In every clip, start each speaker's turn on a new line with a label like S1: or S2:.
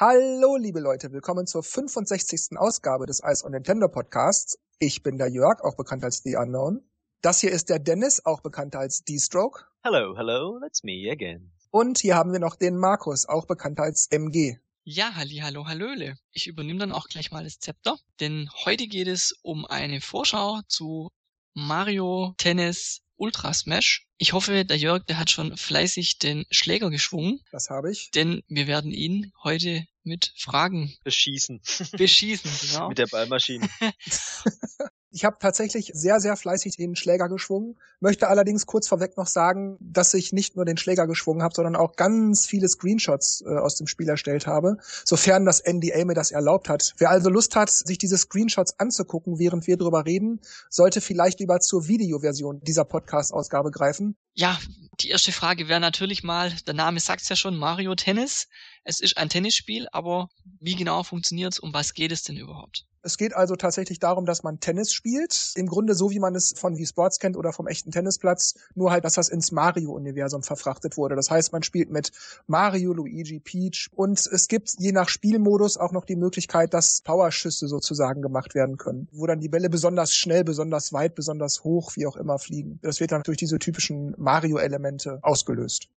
S1: Hallo, liebe Leute, willkommen zur 65. Ausgabe des Ice on Nintendo Podcasts. Ich bin der Jörg, auch bekannt als The Unknown. Das hier ist der Dennis, auch bekannt als D-Stroke.
S2: Hello, hello, that's me again.
S1: Und hier haben wir noch den Markus, auch bekannt als MG.
S3: Ja, halli, hallo, hallöle. Ich übernehme dann auch gleich mal das Zepter, denn heute geht es um eine Vorschau zu Mario Tennis Ultra Smash. Ich hoffe, der Jörg, der hat schon fleißig den Schläger geschwungen.
S1: Das habe ich.
S3: Denn wir werden ihn heute mit Fragen
S2: beschießen.
S3: Beschießen, genau.
S2: mit der Ballmaschine.
S1: Ich habe tatsächlich sehr, sehr fleißig den Schläger geschwungen, möchte allerdings kurz vorweg noch sagen, dass ich nicht nur den Schläger geschwungen habe, sondern auch ganz viele Screenshots äh, aus dem Spiel erstellt habe, sofern das NDA mir das erlaubt hat. Wer also Lust hat, sich diese Screenshots anzugucken, während wir drüber reden, sollte vielleicht lieber zur Videoversion dieser Podcast-Ausgabe greifen.
S3: Ja, die erste Frage wäre natürlich mal, der Name sagt's ja schon, Mario Tennis. Es ist ein Tennisspiel, aber wie genau funktioniert's? Um was geht es denn überhaupt?
S1: Es geht also tatsächlich darum, dass man Tennis spielt. Im Grunde so, wie man es von Wii Sports kennt oder vom echten Tennisplatz. Nur halt, dass das ins Mario-Universum verfrachtet wurde. Das heißt, man spielt mit Mario, Luigi, Peach. Und es gibt je nach Spielmodus auch noch die Möglichkeit, dass Powerschüsse sozusagen gemacht werden können. Wo dann die Bälle besonders schnell, besonders weit, besonders hoch, wie auch immer fliegen. Das wird dann durch diese typischen Mario-Elemente ausgelöst.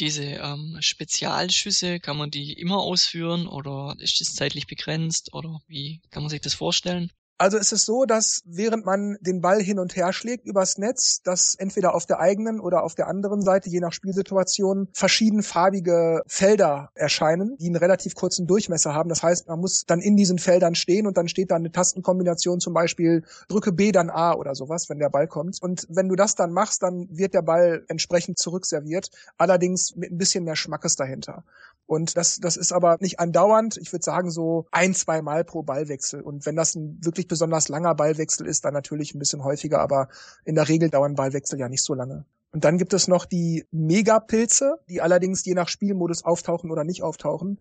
S3: Diese ähm, Spezialschüsse, kann man die immer ausführen oder ist das zeitlich begrenzt oder wie kann man sich das vorstellen?
S1: Also es ist so, dass während man den Ball hin und her schlägt übers Netz, dass entweder auf der eigenen oder auf der anderen Seite, je nach Spielsituation, verschiedenfarbige Felder erscheinen, die einen relativ kurzen Durchmesser haben. Das heißt, man muss dann in diesen Feldern stehen und dann steht da eine Tastenkombination, zum Beispiel drücke B, dann A oder sowas, wenn der Ball kommt. Und wenn du das dann machst, dann wird der Ball entsprechend zurückserviert, allerdings mit ein bisschen mehr Schmackes dahinter. Und das, das ist aber nicht andauernd. Ich würde sagen so ein, zwei Mal pro Ballwechsel. Und wenn das ein wirklich besonders langer Ballwechsel ist, dann natürlich ein bisschen häufiger. Aber in der Regel dauern Ballwechsel ja nicht so lange. Und dann gibt es noch die Megapilze, die allerdings je nach Spielmodus auftauchen oder nicht auftauchen.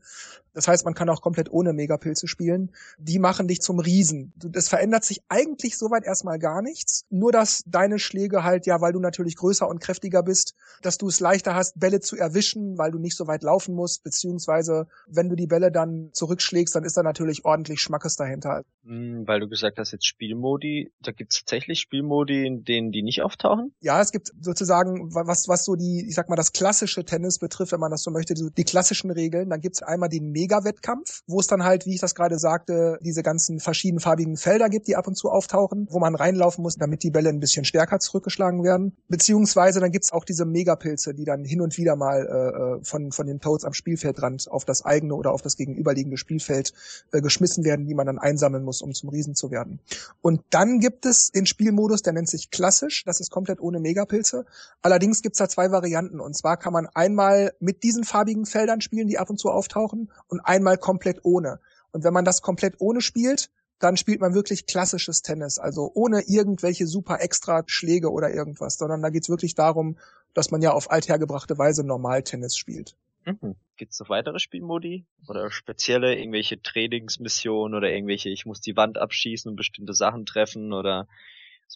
S1: Das heißt, man kann auch komplett ohne Megapilze spielen. Die machen dich zum Riesen. Das verändert sich eigentlich soweit erstmal gar nichts. Nur, dass deine Schläge halt, ja, weil du natürlich größer und kräftiger bist, dass du es leichter hast, Bälle zu erwischen, weil du nicht so weit laufen musst, beziehungsweise wenn du die Bälle dann zurückschlägst, dann ist da natürlich ordentlich Schmackes dahinter.
S2: Hm, weil du gesagt hast, jetzt Spielmodi, da gibt es tatsächlich Spielmodi, in denen die nicht auftauchen?
S1: Ja, es gibt sozusagen sagen, was, was so die, ich sag mal, das klassische Tennis betrifft, wenn man das so möchte, die, die klassischen Regeln, dann gibt's einmal den Mega-Wettkampf, wo es dann halt, wie ich das gerade sagte, diese ganzen verschiedenfarbigen Felder gibt, die ab und zu auftauchen, wo man reinlaufen muss, damit die Bälle ein bisschen stärker zurückgeschlagen werden. Beziehungsweise dann gibt's auch diese Megapilze, die dann hin und wieder mal äh, äh, von, von den Toads am Spielfeldrand auf das eigene oder auf das gegenüberliegende Spielfeld äh, geschmissen werden, die man dann einsammeln muss, um zum Riesen zu werden. Und dann gibt es den Spielmodus, der nennt sich klassisch, das ist komplett ohne Megapilze. Allerdings gibt's da zwei Varianten. Und zwar kann man einmal mit diesen farbigen Feldern spielen, die ab und zu auftauchen, und einmal komplett ohne. Und wenn man das komplett ohne spielt, dann spielt man wirklich klassisches Tennis, also ohne irgendwelche super extra Schläge oder irgendwas, sondern da geht's wirklich darum, dass man ja auf althergebrachte Weise normal Tennis spielt.
S2: Mhm. Gibt es noch weitere Spielmodi? Oder spezielle, irgendwelche Trainingsmissionen oder irgendwelche, ich muss die Wand abschießen und bestimmte Sachen treffen oder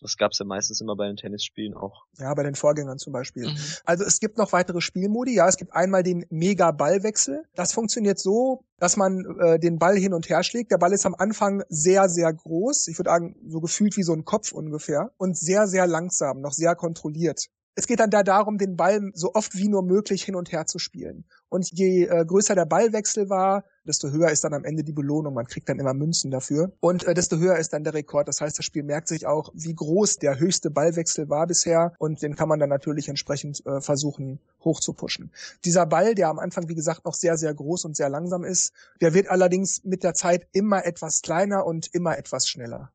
S2: was gab es ja meistens immer bei den Tennisspielen auch.
S1: Ja, bei den Vorgängern zum Beispiel. Mhm. Also es gibt noch weitere Spielmodi. Ja, es gibt einmal den Mega-Ballwechsel. Das funktioniert so, dass man äh, den Ball hin und her schlägt. Der Ball ist am Anfang sehr, sehr groß. Ich würde sagen, so gefühlt wie so ein Kopf ungefähr. Und sehr, sehr langsam, noch sehr kontrolliert. Es geht dann da darum, den Ball so oft wie nur möglich hin und her zu spielen. Und je äh, größer der Ballwechsel war, desto höher ist dann am Ende die Belohnung. Man kriegt dann immer Münzen dafür. Und äh, desto höher ist dann der Rekord. Das heißt, das Spiel merkt sich auch, wie groß der höchste Ballwechsel war bisher. Und den kann man dann natürlich entsprechend äh, versuchen hochzupuschen. Dieser Ball, der am Anfang, wie gesagt, noch sehr, sehr groß und sehr langsam ist, der wird allerdings mit der Zeit immer etwas kleiner und immer etwas schneller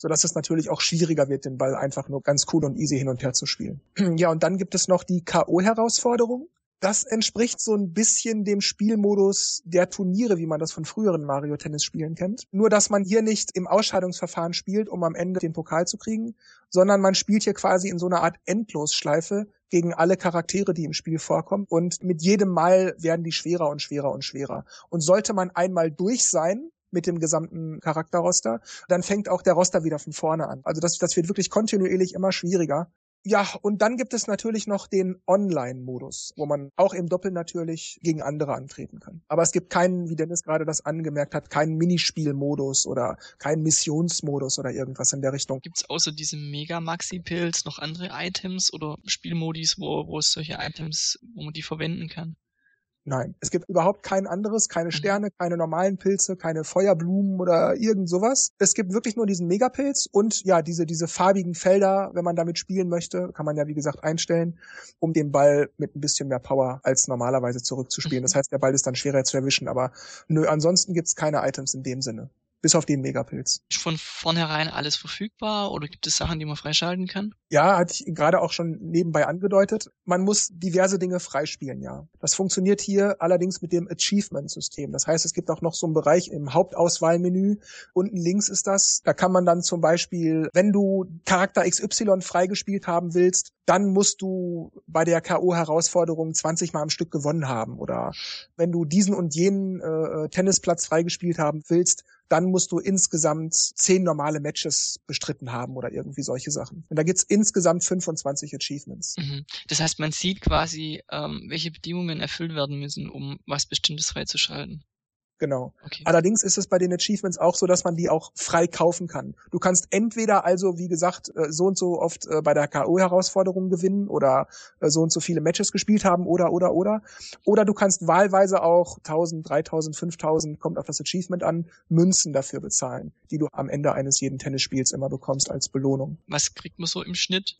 S1: so dass es natürlich auch schwieriger wird, den Ball einfach nur ganz cool und easy hin und her zu spielen. Ja, und dann gibt es noch die K.O.-Herausforderung. Das entspricht so ein bisschen dem Spielmodus der Turniere, wie man das von früheren Mario Tennis Spielen kennt. Nur, dass man hier nicht im Ausscheidungsverfahren spielt, um am Ende den Pokal zu kriegen, sondern man spielt hier quasi in so einer Art Endlosschleife gegen alle Charaktere, die im Spiel vorkommen. Und mit jedem Mal werden die schwerer und schwerer und schwerer. Und sollte man einmal durch sein, mit dem gesamten Charakterroster, dann fängt auch der Roster wieder von vorne an. Also das, das wird wirklich kontinuierlich immer schwieriger. Ja, und dann gibt es natürlich noch den Online-Modus, wo man auch im Doppel natürlich gegen andere antreten kann. Aber es gibt keinen, wie Dennis gerade das angemerkt hat, keinen Minispielmodus oder keinen Missionsmodus oder irgendwas in der Richtung.
S3: Gibt es außer diesem Mega-Maxi-Pilz noch andere Items oder Spielmodis, wo, wo es solche Items, wo man die verwenden kann?
S1: Nein, es gibt überhaupt kein anderes, keine mhm. Sterne, keine normalen Pilze, keine Feuerblumen oder irgend sowas. Es gibt wirklich nur diesen Megapilz und ja, diese, diese farbigen Felder, wenn man damit spielen möchte, kann man ja wie gesagt einstellen, um den Ball mit ein bisschen mehr Power als normalerweise zurückzuspielen. Das heißt, der Ball ist dann schwerer zu erwischen, aber nö, ansonsten gibt's keine Items in dem Sinne. Bis auf den Megapilz.
S3: Ist von vornherein alles verfügbar oder gibt es Sachen, die man freischalten kann?
S1: Ja, hatte ich gerade auch schon nebenbei angedeutet. Man muss diverse Dinge freispielen, ja. Das funktioniert hier allerdings mit dem Achievement-System. Das heißt, es gibt auch noch so einen Bereich im Hauptauswahlmenü. Unten links ist das. Da kann man dann zum Beispiel, wenn du Charakter XY freigespielt haben willst, dann musst du bei der K.O.-Herausforderung 20 Mal am Stück gewonnen haben. Oder wenn du diesen und jenen äh, Tennisplatz freigespielt haben willst, dann musst du insgesamt zehn normale Matches bestritten haben oder irgendwie solche Sachen. Und da gibt's insgesamt 25 Achievements.
S3: Mhm. Das heißt, man sieht quasi, ähm, welche Bedingungen erfüllt werden müssen, um was Bestimmtes freizuschalten.
S1: Genau. Okay. Allerdings ist es bei den Achievements auch so, dass man die auch frei kaufen kann. Du kannst entweder also, wie gesagt, äh, so und so oft äh, bei der K.O.-Herausforderung gewinnen oder äh, so und so viele Matches gespielt haben oder, oder, oder. Oder du kannst wahlweise auch 1000, 3000, 5000, kommt auf das Achievement an, Münzen dafür bezahlen, die du am Ende eines jeden Tennisspiels immer bekommst als Belohnung.
S3: Was kriegt man so im Schnitt?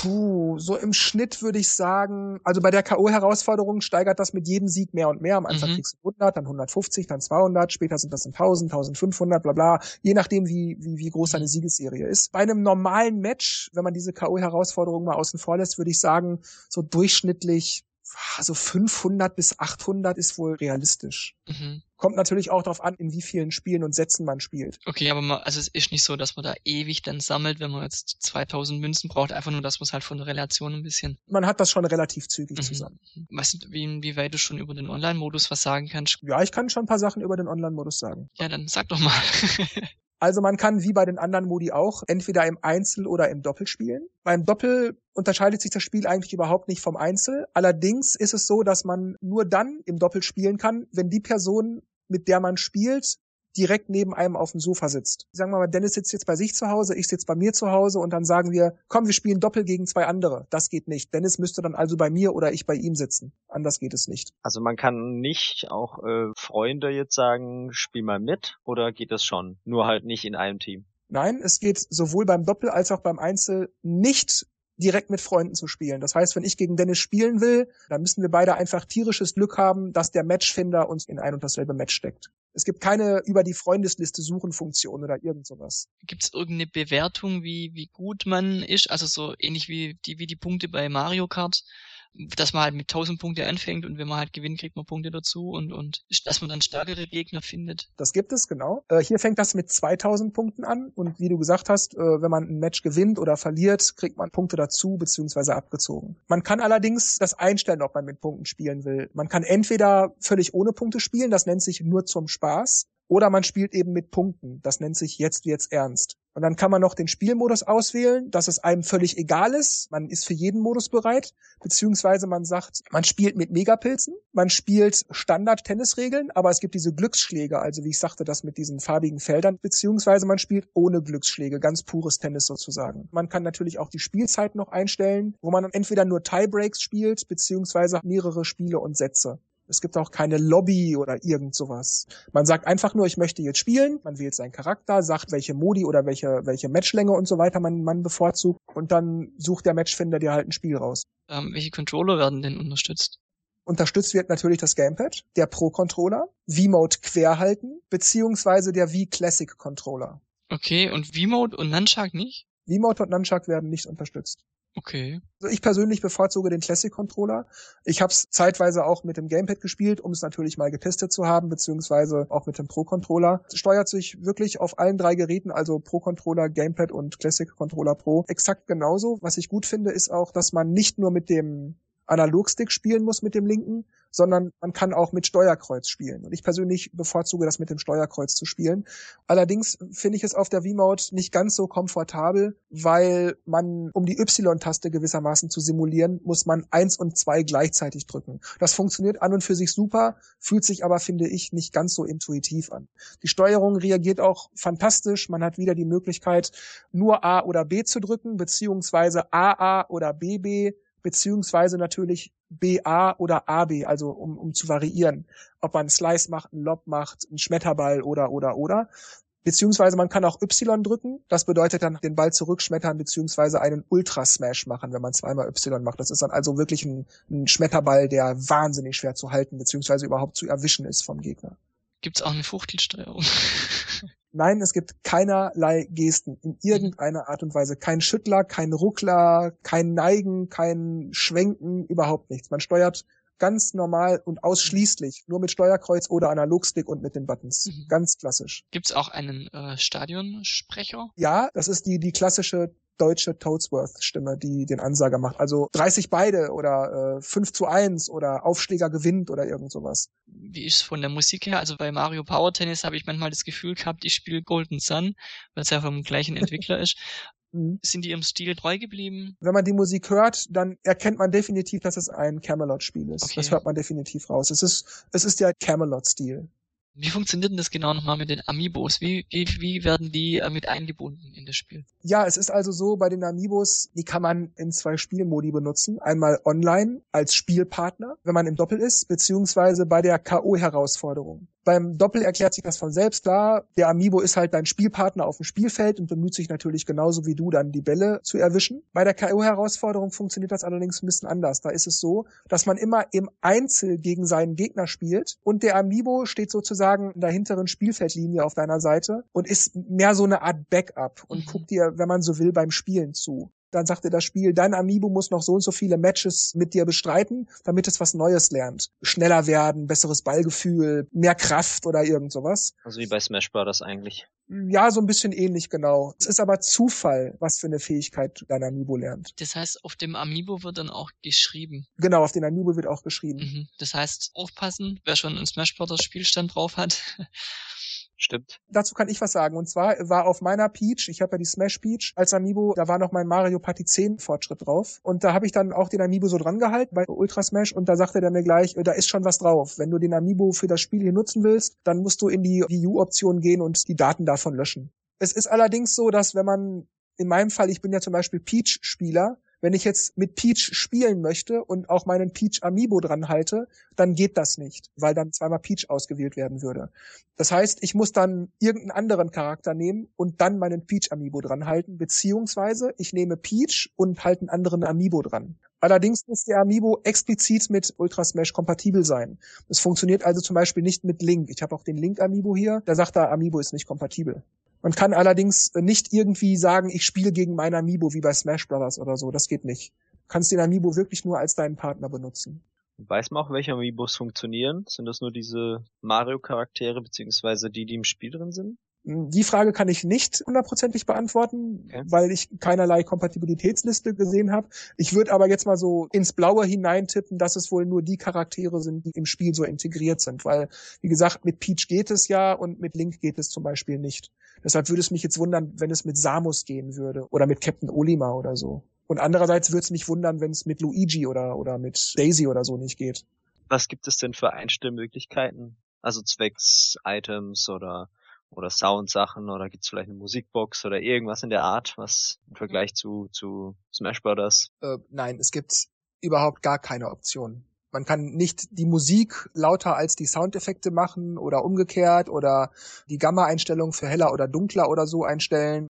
S1: Puh, so im Schnitt würde ich sagen, also bei der K.O.-Herausforderung steigert das mit jedem Sieg mehr und mehr. Am Anfang mhm. kriegst du 100, dann 150, dann 200, später sind das 1000, 1500, bla bla, je nachdem, wie, wie, wie groß deine mhm. Siegesserie ist. Bei einem normalen Match, wenn man diese K.O.-Herausforderung mal außen vor lässt, würde ich sagen, so durchschnittlich also 500 bis 800 ist wohl realistisch. Mhm. Kommt natürlich auch darauf an, in wie vielen Spielen und Sätzen man spielt.
S3: Okay, aber man, also es ist nicht so, dass man da ewig dann sammelt, wenn man jetzt 2000 Münzen braucht, einfach nur, dass man es halt von der Relation ein bisschen.
S1: Man hat das schon relativ zügig mhm. zusammen.
S3: Weißt du, wie, wie weit du schon über den Online-Modus was sagen kannst?
S1: Ja, ich kann schon ein paar Sachen über den Online-Modus sagen.
S3: Ja, dann sag doch mal.
S1: Also man kann wie bei den anderen Modi auch entweder im Einzel oder im Doppel spielen. Beim Doppel unterscheidet sich das Spiel eigentlich überhaupt nicht vom Einzel. Allerdings ist es so, dass man nur dann im Doppel spielen kann, wenn die Person, mit der man spielt, direkt neben einem auf dem Sofa sitzt. Sagen wir mal, Dennis sitzt jetzt bei sich zu Hause, ich sitze bei mir zu Hause und dann sagen wir, komm, wir spielen Doppel gegen zwei andere. Das geht nicht. Dennis müsste dann also bei mir oder ich bei ihm sitzen. Anders geht es nicht.
S2: Also man kann nicht auch äh, Freunde jetzt sagen, spiel mal mit oder geht das schon? Nur halt nicht in einem Team.
S1: Nein, es geht sowohl beim Doppel als auch beim Einzel nicht direkt mit Freunden zu spielen. Das heißt, wenn ich gegen Dennis spielen will, dann müssen wir beide einfach tierisches Glück haben, dass der Matchfinder uns in ein und dasselbe Match steckt. Es gibt keine über die Freundesliste suchen Funktion oder irgend sowas.
S3: Gibt es irgendeine Bewertung, wie, wie gut man ist? Also so ähnlich wie die, wie die Punkte bei Mario Kart dass man halt mit 1000 Punkte anfängt und wenn man halt gewinnt, kriegt man Punkte dazu und, und dass man dann stärkere Gegner findet.
S1: Das gibt es, genau. Äh, hier fängt das mit 2000 Punkten an und wie du gesagt hast, äh, wenn man ein Match gewinnt oder verliert, kriegt man Punkte dazu beziehungsweise abgezogen. Man kann allerdings das einstellen, ob man mit Punkten spielen will. Man kann entweder völlig ohne Punkte spielen, das nennt sich nur zum Spaß, oder man spielt eben mit Punkten. Das nennt sich jetzt jetzt ernst. Und dann kann man noch den Spielmodus auswählen, dass es einem völlig egal ist. Man ist für jeden Modus bereit. Beziehungsweise man sagt, man spielt mit Megapilzen, man spielt Standard-Tennisregeln, aber es gibt diese Glücksschläge, also wie ich sagte, das mit diesen farbigen Feldern, beziehungsweise man spielt ohne Glücksschläge, ganz pures Tennis sozusagen. Man kann natürlich auch die Spielzeit noch einstellen, wo man entweder nur Tiebreaks spielt, beziehungsweise mehrere Spiele und Sätze. Es gibt auch keine Lobby oder irgend sowas. Man sagt einfach nur, ich möchte jetzt spielen. Man wählt seinen Charakter, sagt, welche Modi oder welche, welche Matchlänge und so weiter man, man bevorzugt. Und dann sucht der Matchfinder dir halt ein Spiel raus.
S3: Ähm, welche Controller werden denn unterstützt?
S1: Unterstützt wird natürlich das Gamepad, der Pro-Controller, V-Mode querhalten, beziehungsweise der V-Classic-Controller.
S3: Okay, und V-Mode und Nunchuck nicht?
S1: V-Mode und Nunchuck werden nicht unterstützt.
S3: Okay.
S1: Also ich persönlich bevorzuge den Classic Controller. Ich habe es zeitweise auch mit dem Gamepad gespielt, um es natürlich mal getestet zu haben, beziehungsweise auch mit dem Pro Controller. Es steuert sich wirklich auf allen drei Geräten, also Pro Controller, Gamepad und Classic Controller Pro, exakt genauso. Was ich gut finde, ist auch, dass man nicht nur mit dem Analogstick spielen muss mit dem linken, sondern man kann auch mit Steuerkreuz spielen. Und ich persönlich bevorzuge das mit dem Steuerkreuz zu spielen. Allerdings finde ich es auf der V-Mode nicht ganz so komfortabel, weil man, um die Y-Taste gewissermaßen zu simulieren, muss man eins und zwei gleichzeitig drücken. Das funktioniert an und für sich super, fühlt sich aber, finde ich, nicht ganz so intuitiv an. Die Steuerung reagiert auch fantastisch. Man hat wieder die Möglichkeit, nur A oder B zu drücken, beziehungsweise AA oder BB beziehungsweise natürlich BA oder AB, also um, um zu variieren, ob man einen Slice macht, einen Lob macht, einen Schmetterball oder oder oder. Beziehungsweise man kann auch Y drücken. Das bedeutet dann den Ball zurückschmettern beziehungsweise einen Ultra Smash machen, wenn man zweimal Y macht. Das ist dann also wirklich ein, ein Schmetterball, der wahnsinnig schwer zu halten beziehungsweise überhaupt zu erwischen ist vom Gegner.
S3: Gibt's auch eine Fuchtelsteuerung?
S1: Nein, es gibt keinerlei Gesten in irgendeiner Art und Weise. Kein Schüttler, kein Ruckler, kein Neigen, kein Schwenken, überhaupt nichts. Man steuert ganz normal und ausschließlich nur mit Steuerkreuz oder Analogstick und mit den Buttons. Mhm. Ganz klassisch.
S3: Gibt's auch einen äh, Stadionsprecher?
S1: Ja, das ist die die klassische deutsche Toadsworth-Stimme, die den Ansager macht. Also 30 beide oder äh, 5 zu 1 oder Aufschläger gewinnt oder irgend sowas.
S3: Wie ist von der Musik her? Also bei Mario Power Tennis habe ich manchmal das Gefühl gehabt, ich spiele Golden Sun, weil es ja vom gleichen Entwickler ist. Mhm. Sind die ihrem Stil treu geblieben?
S1: Wenn man die Musik hört, dann erkennt man definitiv, dass es ein Camelot-Spiel ist. Okay. Das hört man definitiv raus. Es ist, es ist der Camelot-Stil.
S3: Wie funktioniert denn das genau nochmal mit den Amiibos? Wie, wie, wie werden die äh, mit eingebunden in das Spiel?
S1: Ja, es ist also so, bei den Amiibos, die kann man in zwei Spielmodi benutzen. Einmal online als Spielpartner, wenn man im Doppel ist, beziehungsweise bei der K.O.-Herausforderung. Beim Doppel erklärt sich das von selbst klar. Der Amiibo ist halt dein Spielpartner auf dem Spielfeld und bemüht sich natürlich genauso wie du dann die Bälle zu erwischen. Bei der K.O.-Herausforderung funktioniert das allerdings ein bisschen anders. Da ist es so, dass man immer im Einzel gegen seinen Gegner spielt und der Amiibo steht sozusagen in der hinteren Spielfeldlinie auf deiner Seite und ist mehr so eine Art Backup und mhm. guckt dir, wenn man so will, beim Spielen zu dann sagte das Spiel, dein Amiibo muss noch so und so viele Matches mit dir bestreiten, damit es was Neues lernt. Schneller werden, besseres Ballgefühl, mehr Kraft oder irgend sowas.
S2: Also wie bei Smash Bros. eigentlich.
S1: Ja, so ein bisschen ähnlich, genau. Es ist aber Zufall, was für eine Fähigkeit dein Amiibo lernt.
S3: Das heißt, auf dem Amiibo wird dann auch geschrieben.
S1: Genau, auf den Amiibo wird auch geschrieben. Mhm.
S3: Das heißt, aufpassen, wer schon einen Smash Bros. Spielstand drauf hat.
S2: Stimmt.
S1: Dazu kann ich was sagen. Und zwar war auf meiner Peach, ich habe ja die Smash Peach als Amiibo, da war noch mein Mario Party 10 Fortschritt drauf. Und da habe ich dann auch den Amiibo so dran gehalten bei Ultra Smash und da sagte er mir gleich, äh, da ist schon was drauf. Wenn du den Amiibo für das Spiel hier nutzen willst, dann musst du in die Wii U-Option gehen und die Daten davon löschen. Es ist allerdings so, dass wenn man in meinem Fall, ich bin ja zum Beispiel Peach-Spieler, wenn ich jetzt mit Peach spielen möchte und auch meinen Peach Amiibo dran halte, dann geht das nicht, weil dann zweimal Peach ausgewählt werden würde. Das heißt, ich muss dann irgendeinen anderen Charakter nehmen und dann meinen Peach Amiibo dran halten, beziehungsweise ich nehme Peach und halte einen anderen Amiibo dran. Allerdings muss der Amiibo explizit mit Ultra Smash kompatibel sein. Es funktioniert also zum Beispiel nicht mit Link. Ich habe auch den Link Amiibo hier. Da sagt er, Amiibo ist nicht kompatibel. Man kann allerdings nicht irgendwie sagen, ich spiele gegen meinen Amiibo wie bei Smash Brothers oder so. Das geht nicht. Du kannst den Amiibo wirklich nur als deinen Partner benutzen.
S2: Weiß man auch, welche Amiibos funktionieren? Sind das nur diese Mario-Charaktere beziehungsweise die, die im Spiel drin sind?
S1: Die Frage kann ich nicht hundertprozentig beantworten, okay. weil ich keinerlei Kompatibilitätsliste gesehen habe. Ich würde aber jetzt mal so ins Blaue hineintippen, dass es wohl nur die Charaktere sind, die im Spiel so integriert sind, weil, wie gesagt, mit Peach geht es ja und mit Link geht es zum Beispiel nicht. Deshalb würde es mich jetzt wundern, wenn es mit Samus gehen würde oder mit Captain Olimar oder so. Und andererseits würde es mich wundern, wenn es mit Luigi oder, oder mit Daisy oder so nicht geht.
S2: Was gibt es denn für Einstellmöglichkeiten? Also zwecks Items oder oder Soundsachen oder gibt's vielleicht eine Musikbox oder irgendwas in der Art, was im Vergleich zu, zu Smash Brothers?
S1: Äh, nein, es gibt überhaupt gar keine Option. Man kann nicht die Musik lauter als die Soundeffekte machen oder umgekehrt oder die Gamma-Einstellung für heller oder dunkler oder so einstellen.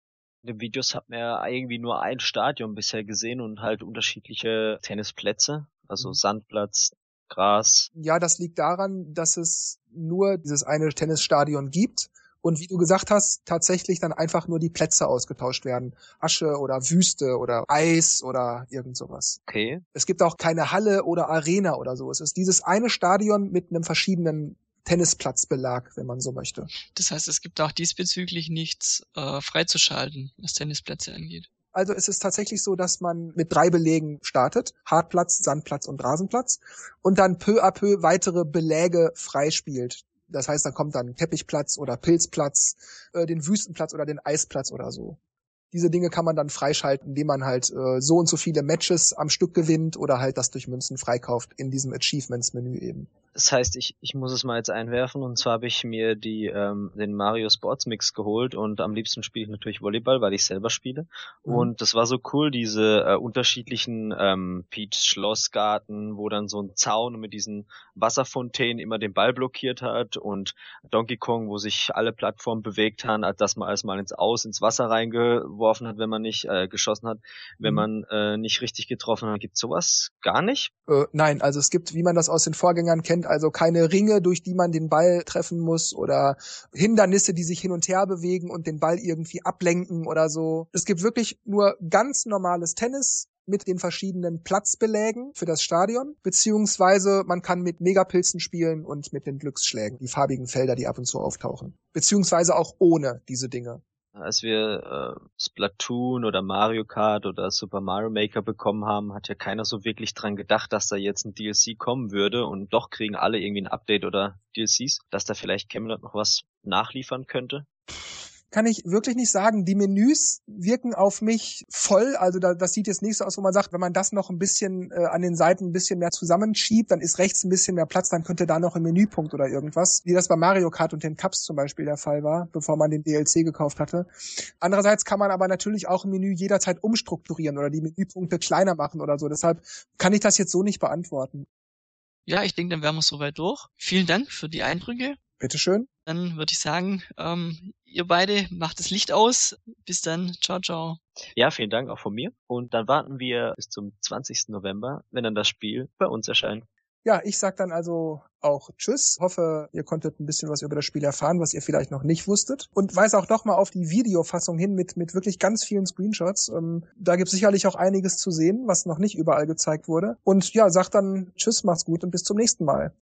S2: In den Videos hat man ja irgendwie nur ein Stadion bisher gesehen und halt unterschiedliche Tennisplätze, also mhm. Sandplatz, Gras.
S1: Ja, das liegt daran, dass es nur dieses eine Tennisstadion gibt und wie du gesagt hast, tatsächlich dann einfach nur die Plätze ausgetauscht werden. Asche oder Wüste oder Eis oder irgend sowas.
S2: Okay.
S1: Es gibt auch keine Halle oder Arena oder so. Es ist dieses eine Stadion mit einem verschiedenen Tennisplatzbelag, wenn man so möchte.
S3: Das heißt, es gibt auch diesbezüglich nichts äh, freizuschalten, was Tennisplätze angeht.
S1: Also es ist tatsächlich so, dass man mit drei Belegen startet. Hartplatz, Sandplatz und Rasenplatz. Und dann peu à peu weitere Beläge freispielt. Das heißt, dann kommt dann Teppichplatz oder Pilzplatz, äh, den Wüstenplatz oder den Eisplatz oder so. Diese Dinge kann man dann freischalten, indem man halt äh, so und so viele Matches am Stück gewinnt oder halt das durch Münzen freikauft in diesem Achievements-Menü eben.
S2: Das heißt, ich, ich muss es mal jetzt einwerfen und zwar habe ich mir die ähm, den Mario Sports Mix geholt und am liebsten spiele ich natürlich Volleyball, weil ich selber spiele. Mhm. Und das war so cool, diese äh, unterschiedlichen ähm, Peach Schlossgarten, wo dann so ein Zaun mit diesen Wasserfontänen immer den Ball blockiert hat und Donkey Kong, wo sich alle Plattformen bewegt haben, dass man alles mal ins Aus, ins Wasser reingeworfen hat, wenn man nicht äh, geschossen hat, wenn mhm. man äh, nicht richtig getroffen hat. Gibt sowas gar nicht?
S1: Äh, nein, also es gibt, wie man das aus den Vorgängern kennt, also keine Ringe, durch die man den Ball treffen muss oder Hindernisse, die sich hin und her bewegen und den Ball irgendwie ablenken oder so. Es gibt wirklich nur ganz normales Tennis mit den verschiedenen Platzbelägen für das Stadion, beziehungsweise man kann mit Megapilzen spielen und mit den Glücksschlägen, die farbigen Felder, die ab und zu auftauchen. Beziehungsweise auch ohne diese Dinge.
S2: Als wir äh, Splatoon oder Mario Kart oder Super Mario Maker bekommen haben, hat ja keiner so wirklich dran gedacht, dass da jetzt ein DLC kommen würde und doch kriegen alle irgendwie ein Update oder DLCs, dass da vielleicht Camelot noch was nachliefern könnte
S1: kann ich wirklich nicht sagen. Die Menüs wirken auf mich voll. Also da, das sieht jetzt nicht so aus, wo man sagt, wenn man das noch ein bisschen äh, an den Seiten ein bisschen mehr zusammenschiebt, dann ist rechts ein bisschen mehr Platz, dann könnte da noch ein Menüpunkt oder irgendwas, wie das bei Mario Kart und den Cups zum Beispiel der Fall war, bevor man den DLC gekauft hatte. Andererseits kann man aber natürlich auch ein Menü jederzeit umstrukturieren oder die Menüpunkte kleiner machen oder so. Deshalb kann ich das jetzt so nicht beantworten.
S3: Ja, ich denke, dann wären wir soweit durch. Vielen Dank für die Eindrücke.
S1: Bitteschön.
S3: Dann würde ich sagen, ähm, ihr beide macht das Licht aus. Bis dann. Ciao, ciao.
S2: Ja, vielen Dank auch von mir. Und dann warten wir bis zum 20. November, wenn dann das Spiel bei uns erscheint.
S1: Ja, ich sag dann also auch Tschüss. Hoffe, ihr konntet ein bisschen was über das Spiel erfahren, was ihr vielleicht noch nicht wusstet. Und weise auch doch mal auf die Videofassung hin mit, mit wirklich ganz vielen Screenshots. Ähm, da gibt sicherlich auch einiges zu sehen, was noch nicht überall gezeigt wurde. Und ja, sag dann Tschüss, macht's gut und bis zum nächsten Mal.